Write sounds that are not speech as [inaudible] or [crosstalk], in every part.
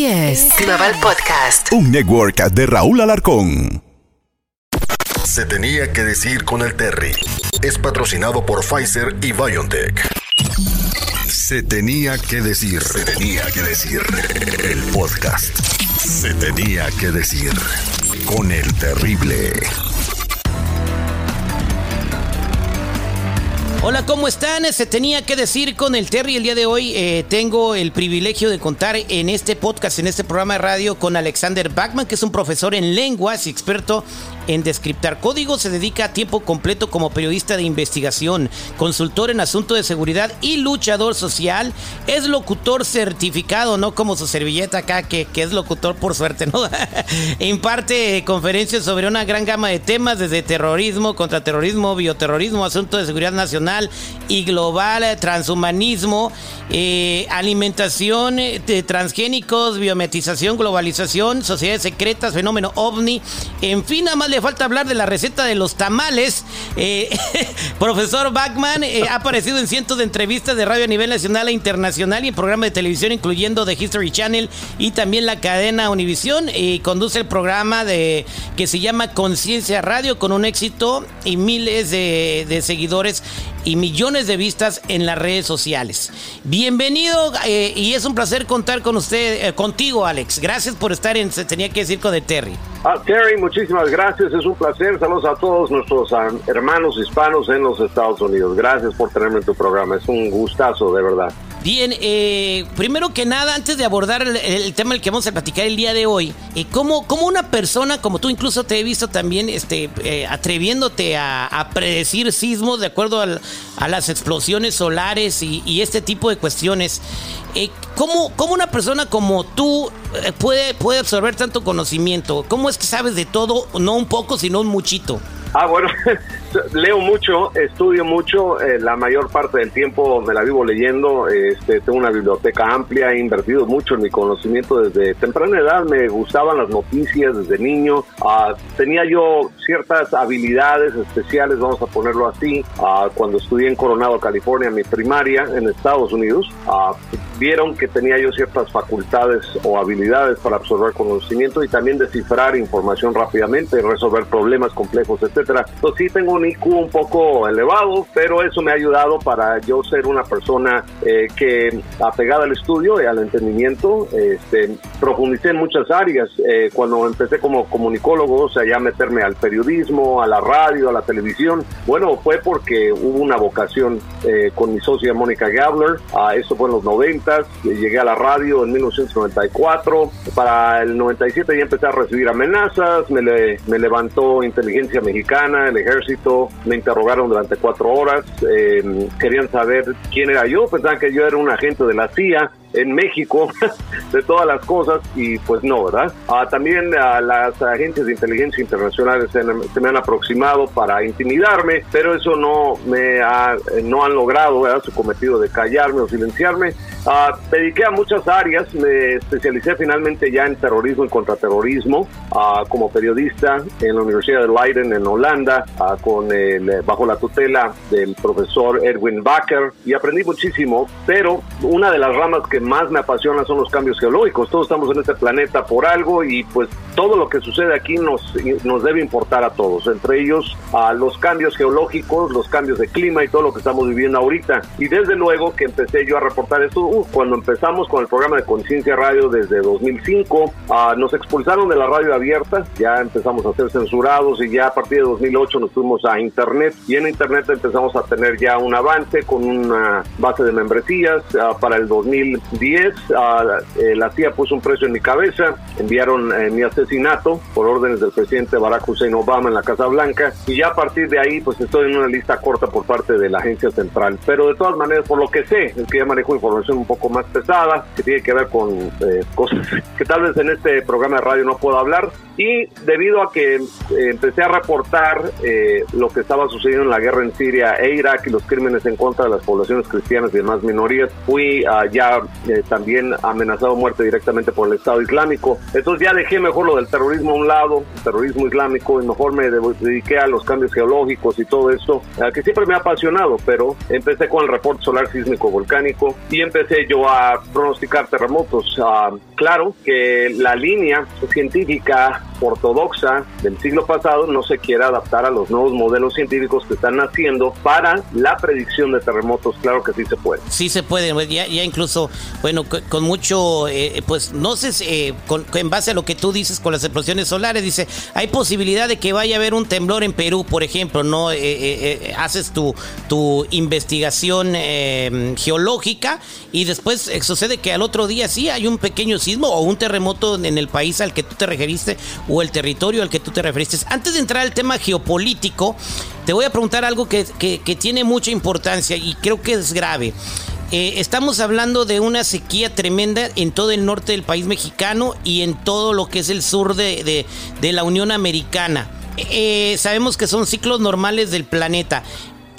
Así es. Global Podcast. Un network de Raúl Alarcón. Se tenía que decir con el Terry. Es patrocinado por Pfizer y BioNTech. Se tenía que decir. Se tenía que decir. El podcast. Se tenía que decir con el terrible. Hola, ¿cómo están? Se tenía que decir con el Terry el día de hoy. eh, tengo el privilegio de contar en este podcast, en este programa de radio, con Alexander Bachman, que es un profesor en lenguas y experto en descriptar códigos. Se dedica a tiempo completo como periodista de investigación, consultor en asuntos de seguridad y luchador social. Es locutor certificado, no como su servilleta acá, que, que es locutor por suerte, ¿no? [laughs] Imparte conferencias sobre una gran gama de temas, desde terrorismo, contraterrorismo, bioterrorismo, asuntos de seguridad nacional y global, transhumanismo, eh, alimentación eh, de transgénicos, biometización, globalización, sociedades secretas, fenómeno ovni. En fin, nada más le falta hablar de la receta de los tamales. Eh, [laughs] profesor Bachman eh, ha aparecido en cientos de entrevistas de radio a nivel nacional e internacional y en programas de televisión, incluyendo The History Channel y también la cadena Univisión. Y conduce el programa de que se llama Conciencia Radio con un éxito y miles de, seguidores y millones de vistas en las redes sociales. Bienvenido eh, y es un placer contar con usted, contigo, Alex. Gracias por estar en Se Tenía que decir con Terry. Ah, Terry, muchísimas gracias. Es un placer. Saludos a todos nuestros ah, hermanos hispanos en los Estados Unidos. Gracias por tenerme en tu programa. Es un gustazo, de verdad. Bien, eh, primero que nada, antes de abordar el, el tema del que vamos a platicar el día de hoy, eh, ¿cómo, cómo una persona como tú, incluso te he visto también este, eh, atreviéndote a, predecir sismos de acuerdo a las explosiones solares y, y este tipo de cuestiones, eh, ¿cómo, ¿cómo una persona como tú eh, puede, puede absorber tanto conocimiento? ¿Cómo es que sabes de todo, no un poco, sino un muchito? Ah, bueno, [laughs] leo mucho, estudio mucho, eh, la mayor parte del tiempo me la vivo leyendo, este, tengo una biblioteca amplia, he invertido mucho en mi conocimiento desde temprana edad, me gustaban las noticias desde niño, ah, tenía yo ciertas habilidades especiales, vamos a ponerlo así, ah, cuando estudié en Coronado, California, mi primaria en Estados Unidos, ah, vieron que tenía yo ciertas facultades o habilidades para absorber conocimiento y también descifrar información rápidamente, resolver problemas complejos, etcétera. Entonces sí tengo un IQ un poco elevado, pero eso me ha ayudado para yo ser una persona eh, que apegada al estudio y al entendimiento, este, profundicé en muchas áreas. Eh, cuando empecé como comunicólogo, o sea, ya meterme al periodismo, a la radio, a la televisión, bueno, fue porque hubo una vocación eh, con mi socia Mónica Gabler, ah, eso fue en los 90 llegué a la radio en 1994. Para el 97 ya empecé a recibir amenazas, me, le- me levantó inteligencia mexicana, el ejército, me interrogaron durante cuatro horas, eh, querían saber quién era yo, pensaban que yo era un agente de la CIA en México [laughs] de todas las cosas y pues no, ¿verdad? Ah, también a las agencias de inteligencia internacionales se, se me han aproximado para intimidarme, pero eso no me ha, no han logrado ¿verdad? su cometido de callarme o silenciarme. Ah, me dediqué a muchas áreas, me especialicé finalmente ya en terrorismo y contraterrorismo ah, como periodista en la Universidad de Leiden en Holanda ah, con el, eh, bajo la tutela del profesor Edwin Baker y aprendí muchísimo, pero una de las ramas que más me apasiona son los cambios geológicos. Todos estamos en este planeta por algo y pues todo lo que sucede aquí nos, nos debe importar a todos, entre ellos a los cambios geológicos, los cambios de clima y todo lo que estamos viviendo ahorita. Y desde luego que empecé yo a reportar esto uh, cuando empezamos con el programa de Conciencia Radio desde 2005. ah, nos expulsaron de la radio abierta, ya empezamos a ser censurados y ya a partir de 2008 nos fuimos a Internet y en Internet empezamos a tener ya un avance con una base de membresías. ah, para el 2010 ah, eh, la CIA puso un precio en mi cabeza, enviaron eh, mi asesinato por órdenes del presidente Barack Hussein Obama en la Casa Blanca y ya a partir de ahí pues estoy en una lista corta por parte de la agencia central. Pero de todas maneras, por lo que sé, es que ya manejo información un poco más pesada, que tiene que ver con eh, cosas que tal vez en este programa de radio no puedo hablar y debido a que eh, empecé a reportar eh, lo que estaba sucediendo en la guerra en Siria e Irak y los crímenes en contra de las poblaciones cristianas y demás minorías, fui uh, ya eh, también amenazado muerte directamente por el Estado Islámico. Entonces ya dejé mejor lo del terrorismo a un lado, terrorismo islámico, y mejor me dediqué a los cambios geológicos y todo esto, que siempre me ha apasionado, pero empecé con el reporte solar sísmico volcánico y empecé yo a pronosticar terremotos. Uh, claro que la línea científica ortodoxa del siglo pasado no se quiere adaptar a los nuevos modelos científicos que están naciendo para la predicción de terremotos. Claro que sí se puede. Sí se puede, pues, ya, ya incluso, bueno, con, mucho, eh, pues no sé, eh, con, en base a lo que tú dices con las explosiones solares, dice, hay posibilidad de que vaya a haber un temblor en Perú, por ejemplo, ¿no? Eh, haces tu, tu investigación geológica y después sucede que al otro día sí hay un pequeño sismo o un terremoto en el país al que tú te referiste o el territorio al que tú te referiste. Antes de entrar al tema geopolítico, te voy a preguntar algo que, tiene mucha importancia y creo que es grave. Eh, estamos hablando de una sequía tremenda en todo el norte del país mexicano y en todo lo que es el sur de, la Unión Americana. Eh, sabemos que son ciclos normales del planeta.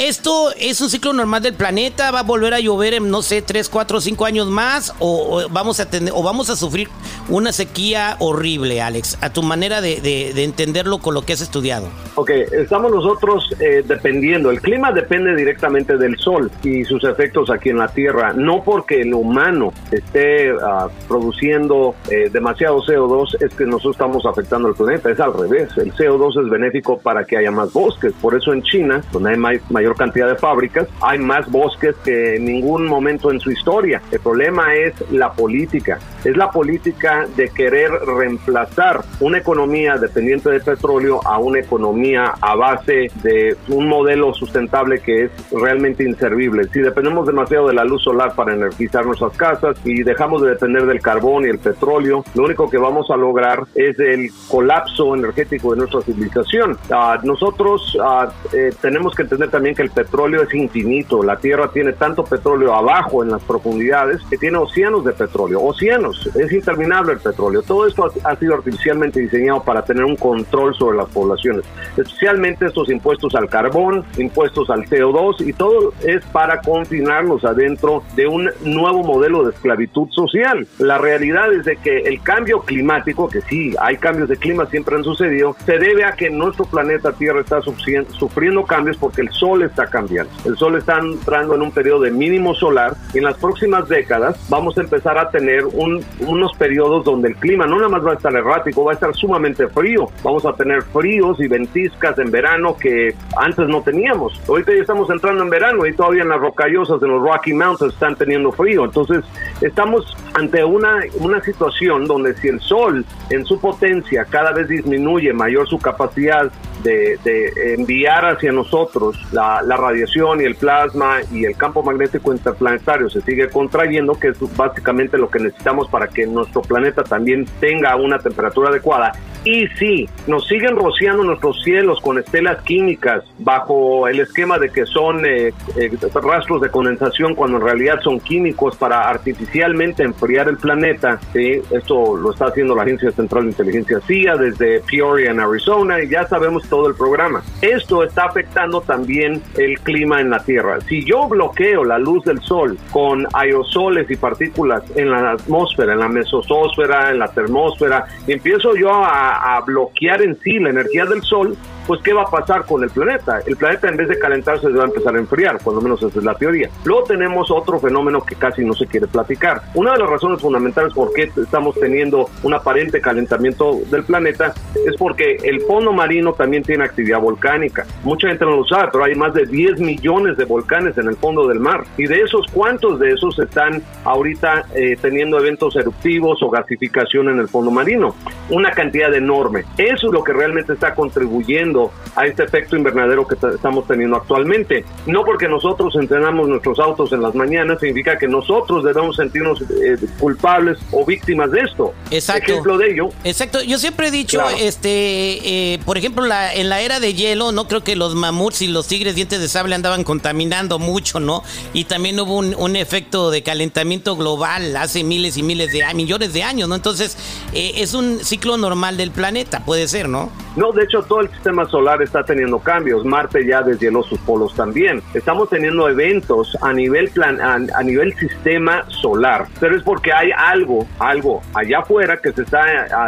¿Esto es un ciclo normal del planeta? ¿Va a volver a llover en, no sé, 3, 4, 5 años más? ¿O, vamos, a tener, ¿O vamos a sufrir una sequía horrible, Alex? A tu manera de, entenderlo con lo que has estudiado. Ok, estamos nosotros eh, dependiendo. El clima depende directamente del sol y sus efectos aquí en la Tierra. No porque el humano esté uh, produciendo eh, demasiado CO2 es que nosotros estamos afectando al planeta. Es al revés. El CO2 es benéfico para que haya más bosques. Por eso en China, donde hay mayor cantidad de fábricas, hay más bosques que en ningún momento en su historia. El problema es la política, es la política de querer reemplazar una economía dependiente de petróleo a una economía a base de un modelo sustentable que es realmente inservible. Si dependemos demasiado de la luz solar para energizar nuestras casas y dejamos de depender del carbón y el petróleo, lo único que vamos a lograr es el colapso energético de nuestra civilización. Uh, nosotros uh, eh, tenemos que entender también que el petróleo es infinito. La Tierra tiene tanto petróleo abajo en las profundidades que tiene océanos de petróleo. Océanos, es interminable el petróleo. Todo esto ha, sido artificialmente diseñado para tener un control sobre las poblaciones. Especialmente estos impuestos al carbón, impuestos al CO2 y todo es para confinarnos adentro de un nuevo modelo de esclavitud social. La realidad es de que el cambio climático, que sí, hay cambios de clima, siempre han sucedido, se debe a que nuestro planeta Tierra está sufriendo cambios porque el Sol está cambiando. El Sol está entrando en un periodo de mínimo solar y en las próximas décadas vamos a empezar a tener unos periodos donde el clima no nada más va a estar errático, va a estar sumamente frío. Vamos a tener fríos y ventiscas en verano que antes no teníamos. Ahorita ya estamos entrando en verano y todavía en las rocallosas de los Rocky Mountains están teniendo frío. Entonces estamos ante una, una situación donde si el Sol en su potencia cada vez disminuye mayor su capacidad de, de enviar hacia nosotros la, radiación y el plasma y el campo magnético interplanetario se sigue contrayendo, que es básicamente lo que necesitamos para que nuestro planeta también tenga una temperatura adecuada. Y sí, nos siguen rociando nuestros cielos con estelas químicas bajo el esquema de que son eh, eh, rastros de condensación cuando en realidad son químicos para artificialmente enfriar el planeta. Esto lo está haciendo la Agencia Central de Inteligencia CIA desde Peoria en Arizona y ya sabemos todo el programa. Esto está afectando también el clima en la Tierra. Si yo bloqueo la luz del sol con aerosoles y partículas en la atmósfera, en la mesosfera, en la termósfera, empiezo yo a, a bloquear en sí la energía del sol, pues ¿qué va a pasar con el planeta? El planeta en vez de calentarse se va a empezar a enfriar, cuando menos esa es la teoría. Luego tenemos otro fenómeno que casi no se quiere platicar. Una de las razones fundamentales por qué estamos teniendo un aparente calentamiento del planeta es porque el fondo marino también tiene actividad volcánica. Mucha gente no lo sabe, pero hay más de 10 millones de volcanes en el fondo del mar. Y de esos, ¿cuántos de esos están ahorita eh, teniendo eventos eruptivos o gasificación en el fondo marino? Una cantidad enorme. Eso es lo que realmente está contribuyendo a este efecto invernadero que estamos teniendo actualmente. No porque nosotros entrenamos nuestros autos en las mañanas significa que nosotros debemos sentirnos eh, culpables o víctimas de esto. Exacto. Ejemplo de ello. Exacto. Yo siempre he dicho, este, eh, por ejemplo, la, en la era de hielo, no creo que los mamuts y los tigres dientes de sable andaban contaminando mucho, ¿no? Y también hubo un, un efecto de calentamiento global hace miles y miles de millones de años, ¿no? Entonces, eh, es un ciclo normal del planeta, puede ser, ¿no? No, de hecho, todo el sistema solar está teniendo cambios. Marte ya deshieló sus polos también. Estamos teniendo eventos a nivel plan, a, nivel sistema solar. Pero es porque hay algo, algo allá afuera que se está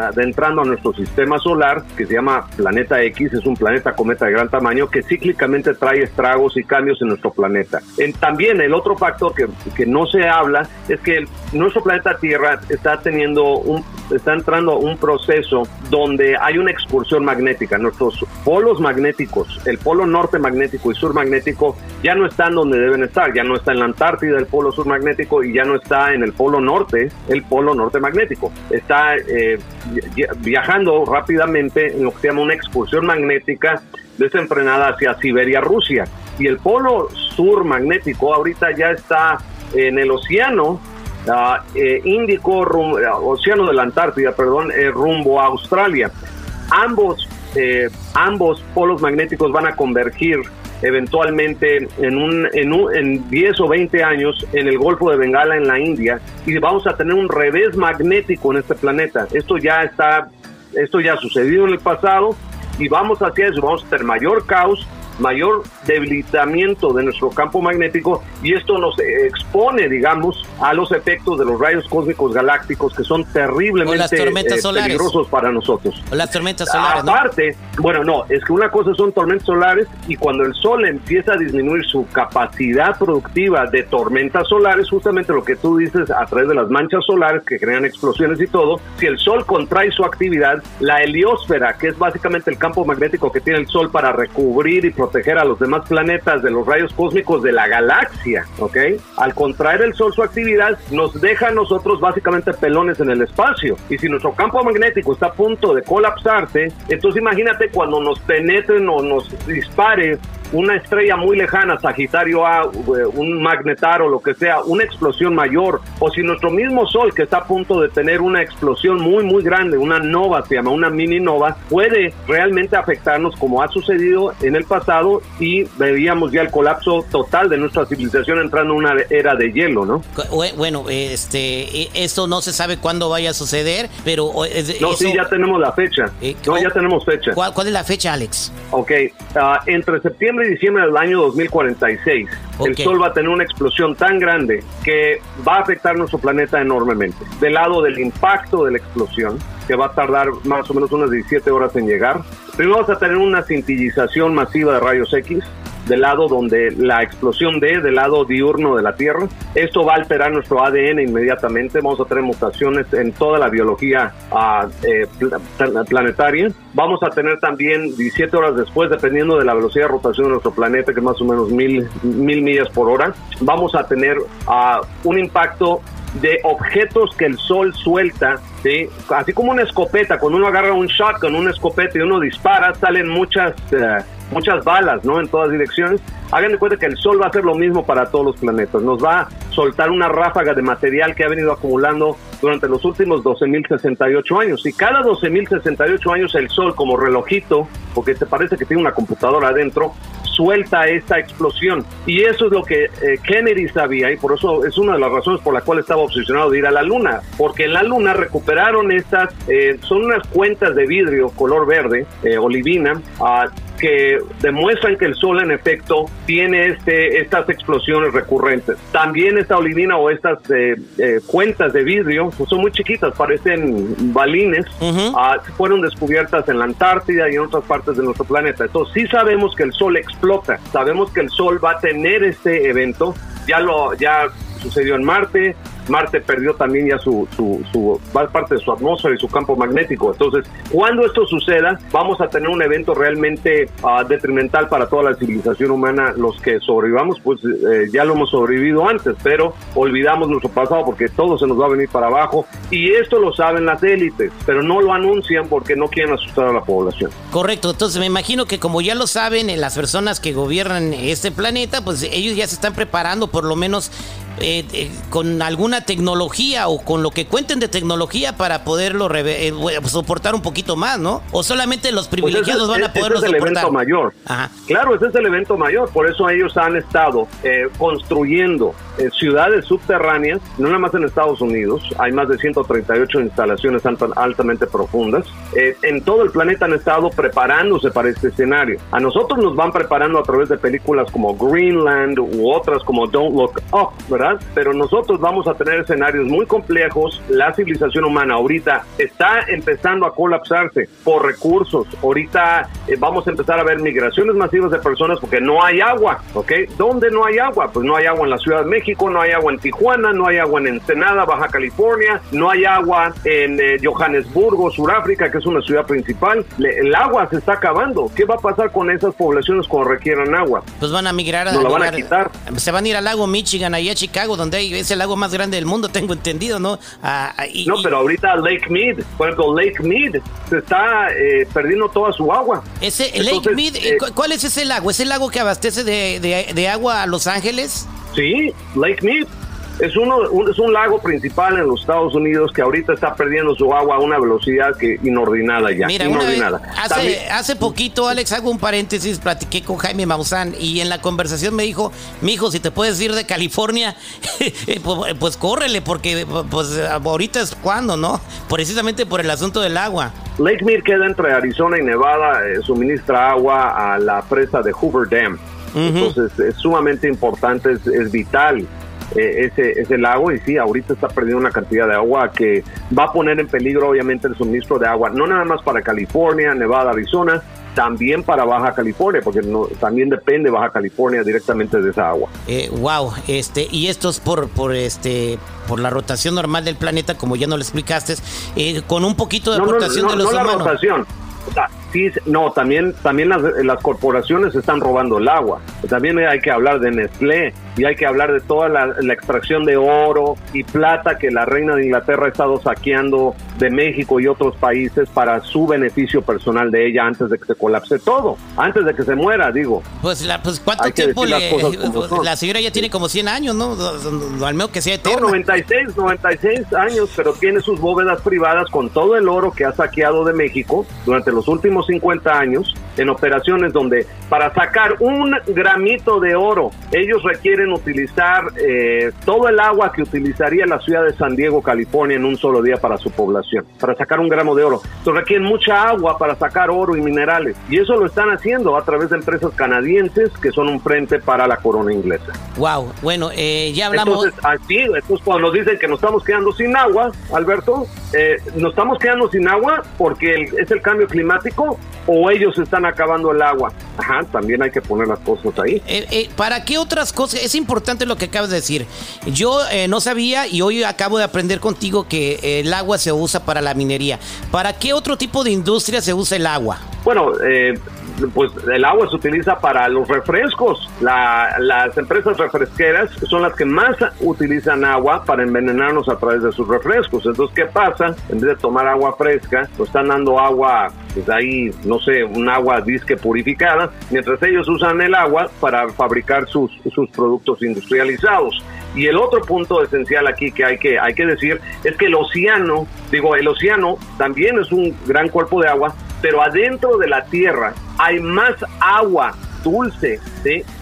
adentrando a nuestro sistema solar, que se llama Planeta X, es un planeta cometa de gran tamaño que cíclicamente trae estragos y cambios en nuestro planeta. También el otro factor que, que no se habla es que nuestro planeta Tierra está teniendo un, está entrando a un proceso donde hay una excursión magnética. Nuestros polos magnéticos, el polo norte magnético y sur magnético, ya no están donde deben estar. Ya no está en la Antártida el polo sur magnético y ya no está en el polo norte el polo norte magnético. Está eh, viajando rápidamente en lo que se llama una excursión magnética desenfrenada hacia Siberia, Rusia. Y el polo sur magnético ahorita ya está en el océano eh, Índico, eh, Océano de la Antártida, perdón, eh, rumbo a Australia. Ambos, ambos polos magnéticos van a convergir eventualmente en, un, en, un, en 10 o 20 años en el Golfo de Bengala, en la India, y vamos a tener un revés magnético en este planeta. Esto ya está, esto ya ha sucedido en el pasado y vamos hacia eso, vamos a tener mayor caos mayor debilitamiento de nuestro campo magnético y esto nos expone, digamos, a los efectos de los rayos cósmicos galácticos que son terriblemente eh, peligrosos para nosotros. O las tormentas solares. Aparte, bueno, no, es que una cosa son tormentas solares y cuando el Sol empieza a disminuir su capacidad productiva de tormentas solares, justamente lo que tú dices a través de las manchas solares que crean explosiones y todo, si el Sol contrae su actividad, la heliosfera, que es básicamente el campo magnético que tiene el Sol para recubrir y proteger a los demás planetas de los rayos cósmicos de la galaxia, ¿ok? Al contraer el Sol su actividad, nos deja a nosotros básicamente pelones en el espacio. Y si nuestro campo magnético está a punto de colapsarse, entonces imagínate cuando nos penetren o nos dispare una estrella muy lejana, Sagitario A, un magnetar o lo que sea, una explosión mayor, o si nuestro mismo Sol que está a punto de tener una explosión muy muy grande, una nova se llama, una mini nova, puede realmente afectarnos como ha sucedido en el pasado y veíamos ya el colapso total de nuestra civilización entrando en una era de hielo, ¿no? Bueno, este, e, esto no se sabe cuándo vaya a suceder, pero... No, sí, ya tenemos la fecha. Eh, no, ya tenemos fecha. ¿Cuál, es la fecha, Alex? Ok, ah, entre septiembre diciembre del año 2046, el Sol va a tener una explosión tan grande que va a afectar nuestro planeta enormemente. Del lado del impacto de la explosión, que va a tardar más o menos unas 17 horas en llegar, primero vamos a tener una cintillización masiva de rayos X, del lado donde la explosión de, del lado diurno de la Tierra. Esto va a alterar nuestro ADN inmediatamente. Vamos a tener mutaciones en toda la biología uh, eh, planetaria. Vamos a tener también 17 horas después, dependiendo de la velocidad de rotación de nuestro planeta, que es más o menos mil, mil millas por hora, vamos a tener uh, un impacto de objetos que el sol suelta, ¿sí? así como una escopeta, cuando uno agarra un shot con una escopeta y uno dispara, salen muchas, eh, muchas balas ¿no? en todas direcciones. Hagan de cuenta que el Sol va a hacer lo mismo para todos los planetas. Nos va a soltar una ráfaga de material que ha venido acumulando durante los últimos 12.068 años. Y cada 12.068 años el Sol, como relojito, porque te parece que tiene una computadora adentro, suelta esta explosión. Y eso es lo que eh, Kennedy sabía y por eso es una de las razones por la cual estaba obsesionado de ir a la Luna. Porque en la Luna recuperaron estas, eh, son unas cuentas de vidrio color verde, eh, olivina, uh, que demuestran que el Sol en efecto tiene este, estas explosiones recurrentes. También esta olivina o estas eh, eh, cuentas de vidrio pues son muy chiquitas, parecen balines, ah, fueron descubiertas en la Antártida y en otras partes de nuestro planeta. Entonces sí sabemos que el Sol explota, sabemos que el Sol va a tener este evento, ya lo ya sucedió en Marte, Marte perdió también ya su, su, parte de su atmósfera y su campo magnético. Entonces, cuando esto suceda, vamos a tener un evento realmente uh, detrimental para toda la civilización humana. Los que sobrevivamos, pues eh, ya lo hemos sobrevivido antes, pero olvidamos nuestro pasado porque todo se nos va a venir para abajo. Y esto lo saben las élites, pero no lo anuncian porque no quieren asustar a la población. Correcto, entonces me imagino que como ya lo saben eh, las personas que gobiernan este planeta, pues ellos ya se están preparando por lo menos eh, eh, con alguna tecnología o con lo que cuenten de tecnología para poderlo eh, soportar un poquito más, ¿no? O solamente los pues privilegiados van a poderlo ese es el evento mayor. Claro, ese es el evento mayor. Por eso ellos han estado construyendo ciudades subterráneas, no nada más en Estados Unidos. Hay más de 138 instalaciones altamente profundas. en todo el planeta han estado preparándose para este escenario. A nosotros nos van preparando a través de películas como Greenland u otras como Don't Look Up, ¿verdad? Pero nosotros vamos a tener escenarios muy complejos. La civilización humana ahorita está empezando a colapsarse por recursos. Ahorita eh, vamos a empezar a ver migraciones masivas de personas porque no hay agua, ¿ok? ¿Dónde no hay agua? Pues no hay agua en la Ciudad de México, no hay agua en Tijuana, no hay agua en Ensenada, Baja California, no hay agua en eh, Johannesburgo, Sudáfrica, que es una ciudad principal. el agua se está acabando. ¿Qué va a pasar con esas poblaciones cuando requieran agua? Pues van a migrar a... No la van a quitar. Se van a ir al lago Michigan, ahí a Chicago donde es el lago más grande del mundo, tengo entendido, ¿no? Ah, no, pero ahorita Lake Mead, por ejemplo, Lake Mead se está eh, perdiendo toda su agua. Ese Lake Mead, eh, ¿cuál es ese lago? ¿Es el lago que abastece de, de, de agua a Los Ángeles? Sí, Lake Mead. Es, uno, un, es un lago principal en los Estados Unidos que ahorita está perdiendo su agua a una velocidad que inordinada ya. Mira, hace, hace poquito, Alex, hago un paréntesis, platiqué con Jaime Maussan y en la conversación me dijo, mijo, si te puedes ir de California, [laughs] eh, pues, pues, córrele, porque pues ahorita es cuando, ¿no? Precisamente por el asunto del agua. Lake Mead queda entre Arizona y Nevada, eh, suministra agua a la presa de Hoover Dam. Entonces es sumamente importante, es vital eh, ese, ese lago y sí, ahorita está perdiendo una cantidad de agua que va a poner en peligro obviamente el suministro de agua, no nada más para California, Nevada, Arizona, también para Baja California, porque no, también depende Baja California directamente de esa agua. Eh, wow, este, y esto es por, por este por la rotación normal del planeta, como ya no lo explicaste, eh, con un poquito de rotación de los no humanos. La rotación. Sí, no, también, también las, las, corporaciones están robando el agua. También hay que hablar de Nestlé y hay que hablar de toda la, extracción de oro y plata que la reina de Inglaterra ha estado saqueando de México y otros países para su beneficio personal de ella antes de que se colapse todo, antes de que se muera, digo. Pues, la, pues ¿cuánto tiempo le, [laughs] La señora ya tiene como 100 años, ¿no? Al menos que sea eterna. No, 96, 96 años, pero tiene sus bóvedas privadas con todo el oro que ha saqueado de México durante los últimos 50 años en operaciones donde para sacar un gramito de oro ellos requieren utilizar eh, todo el agua que utilizaría la ciudad de San Diego, California en un solo día para su población, para sacar un gramo de oro. Entonces requieren mucha agua para sacar oro y minerales y eso lo están haciendo a través de empresas canadienses que son un frente para la corona inglesa. Wow, bueno, eh, ya hablamos. Entonces, así, entonces cuando nos dicen que nos estamos quedando sin agua, Alberto, eh, nos estamos quedando sin agua porque es el cambio climático o ellos están acabando el agua. Ajá, también hay que poner las cosas ahí. Eh, eh, ¿Para qué otras cosas? Es importante lo que acabas de decir. Yo eh, no sabía y hoy acabo de aprender contigo que el agua se usa para la minería. ¿Para qué otro tipo de industria se usa el agua? Bueno, eh, pues el agua se utiliza para los refrescos. las empresas refresqueras son las que más utilizan agua para envenenarnos a través de sus refrescos. Entonces, ¿qué pasa? En vez de tomar agua fresca, pues están dando agua, pues ahí, no sé, un agua disque purificada, mientras ellos usan el agua para fabricar sus, sus productos industrializados. Y el otro punto esencial aquí que hay que hay que decir es que el océano, digo, el océano también es un gran cuerpo de agua, pero adentro de la Tierra hay más agua dulce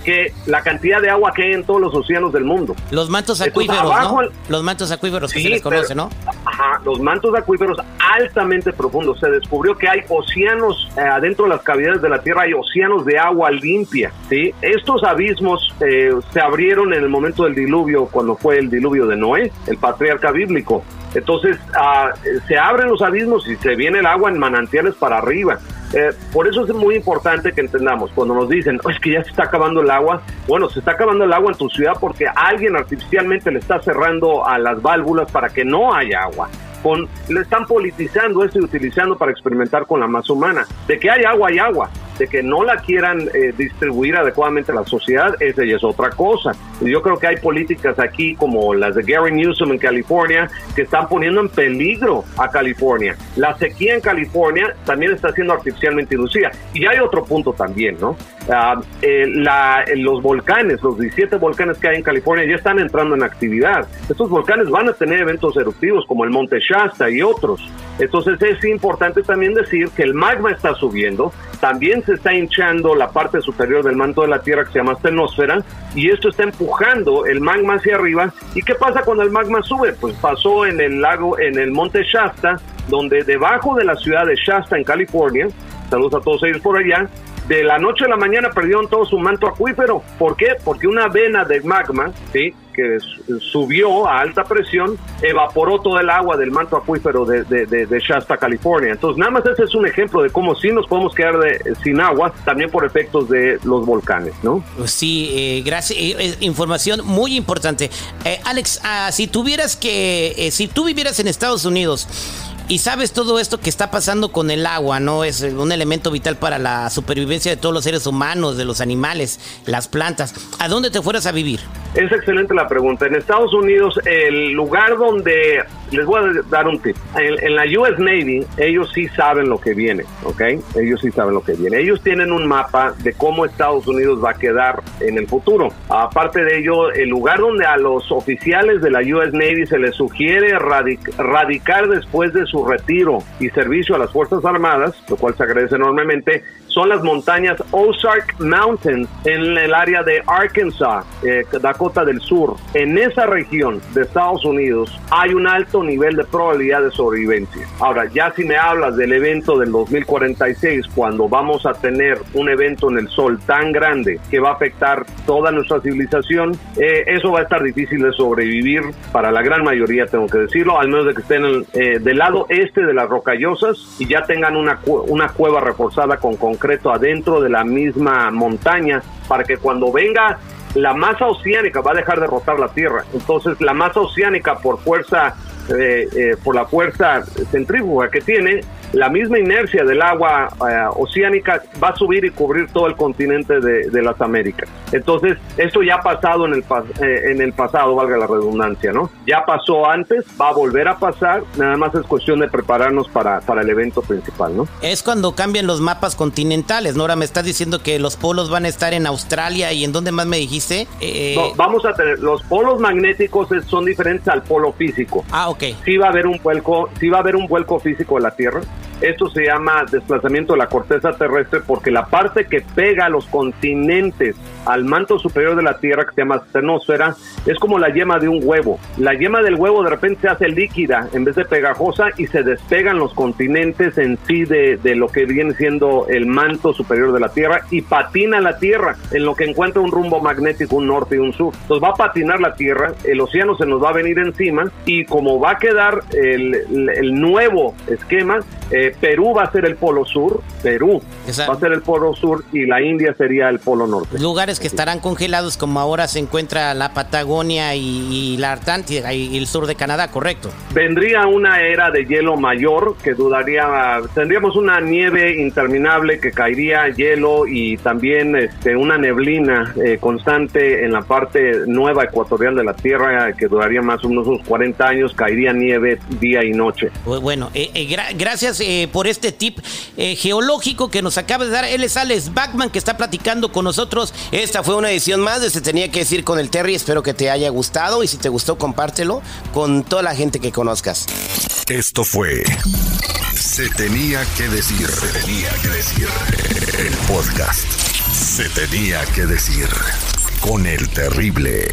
que la cantidad de agua que hay en todos los océanos del mundo. Los mantos acuíferos, ¿no? Los mantos acuíferos que se les conoce, ¿no? Ajá, los mantos acuíferos altamente profundos. Se descubrió que hay océanos eh, adentro de las cavidades de la Tierra, hay océanos de agua limpia, ¿sí? Estos abismos eh, se abrieron en el momento del diluvio, cuando fue el diluvio de Noé, el patriarca bíblico. Entonces ah, se abren los abismos y se viene el agua en manantiales para arriba. Eh, por eso es muy importante que entendamos, cuando nos dicen, es que ya se está acabando el agua, bueno, se está acabando el agua en tu ciudad porque alguien artificialmente le está cerrando a las válvulas para que no haya agua le están politizando esto y utilizando para experimentar con la masa humana. De que hay agua, hay agua. De que no la quieran eh, distribuir adecuadamente a la sociedad, esa ya es otra cosa. Yo creo que hay políticas aquí como las de Gary Newsom en California que están poniendo en peligro a California. La sequía en California también está siendo artificialmente inducida. Y hay otro punto también, ¿no? Eh, la, los volcanes, los 17 volcanes que hay en California ya están entrando en actividad. Estos volcanes van a tener eventos eruptivos como el Monte Shasta y otros. Entonces es importante también decir que el magma está subiendo, también se está hinchando la parte superior del manto de la Tierra que se llama estenosfera y esto está empujando el magma hacia arriba. ¿Y qué pasa cuando el magma sube? Pues pasó en el lago, en el monte Shasta, donde debajo de la ciudad de Shasta en California, saludos a todos ellos por allá, de la noche a la mañana perdieron todo su manto acuífero. ¿Por qué? Porque una vena de magma, ¿sí? Que subió a alta presión, evaporó todo el agua del manto acuífero de, de, Shasta, California. Entonces, nada más ese es un ejemplo de cómo sí nos podemos quedar sin agua, también por efectos de los volcanes, ¿no? Pues sí, eh, gracias. Eh, información muy importante. Eh, Alex, ah, si tuvieras que, si tú vivieras en Estados Unidos, y sabes todo esto que está pasando con el agua, ¿no? Es un elemento vital para la supervivencia de todos los seres humanos, de los animales, las plantas. ¿A dónde te fueras a vivir? Es excelente la pregunta. En Estados Unidos, el lugar donde, les voy a dar un tip, en, la US Navy, ellos sí saben lo que viene, ¿ok? Ellos sí saben lo que viene. Ellos tienen un mapa de cómo Estados Unidos va a quedar en el futuro. Aparte de ello, el lugar donde a los oficiales de la US Navy se les sugiere radicar después de su retiro y servicio a las Fuerzas Armadas, lo cual se agradece enormemente, son las montañas Ozark Mountains en el área de Arkansas, eh, Dakota del Sur. En esa región de Estados Unidos hay un alto nivel de probabilidad de sobrevivencia. Ahora, ya si me hablas del evento del 2046, cuando vamos a tener un evento en el Sol tan grande que va a afectar toda nuestra civilización, eh, eso va a estar difícil de sobrevivir para la gran mayoría, tengo que decirlo, al menos de que estén eh, del lado este de las rocallosas y ya tengan una, una cueva reforzada con concreto adentro de la misma montaña para que cuando venga la masa oceánica va a dejar de rotar la Tierra. Entonces la masa oceánica por fuerza, eh, eh, por la fuerza centrífuga que tiene, la misma inercia del agua eh, oceánica va a subir y cubrir todo el continente de, las Américas. Entonces, esto ya ha pasado en el, eh, en el pasado, valga la redundancia, ¿no? Ya pasó antes, va a volver a pasar, nada más es cuestión de prepararnos para, para el evento principal, ¿no? Es cuando cambian los mapas continentales, ¿no? Ahora me estás diciendo que los polos van a estar en Australia y en dónde más me dijiste. Eh, no, vamos a tener, los polos magnéticos son diferentes al polo físico. Ah, ok. Sí va a haber un vuelco, sí va a haber un vuelco físico de la Tierra esto se llama desplazamiento de la corteza terrestre porque la parte que pega a los continentes al manto superior de la Tierra, que se llama astenosfera, es como la yema de un huevo. La yema del huevo de repente se hace líquida en vez de pegajosa y se despegan los continentes en sí de, de lo que viene siendo el manto superior de la Tierra y patina la Tierra en lo que encuentra un rumbo magnético, un norte y un sur. Entonces va a patinar la Tierra, el océano se nos va a venir encima y como va a quedar el, el nuevo esquema, eh, Perú va a ser el polo sur, Perú va a ser el polo sur y la India sería el polo norte. Lugares que estarán congelados como ahora se encuentra la Patagonia y, la Antártida y el sur de Canadá, ¿correcto? Vendría una era de hielo mayor que dudaría, tendríamos una nieve interminable que caería hielo y también este, una neblina eh, constante en la parte nueva ecuatorial de la Tierra que duraría más o menos unos 40 años, caería nieve día y noche. Bueno, eh, gracias eh, por este tip eh, geológico que nos acaba de dar. Él es Alex Backman que está platicando con nosotros. Esta fue una edición más de Se Tenía que decir con el Terry. Espero que te haya gustado y si te gustó, compártelo con toda la gente que conozcas. Esto fue Se Tenía que decir. Se Tenía que decir. El podcast. Se Tenía que decir con el Terrible.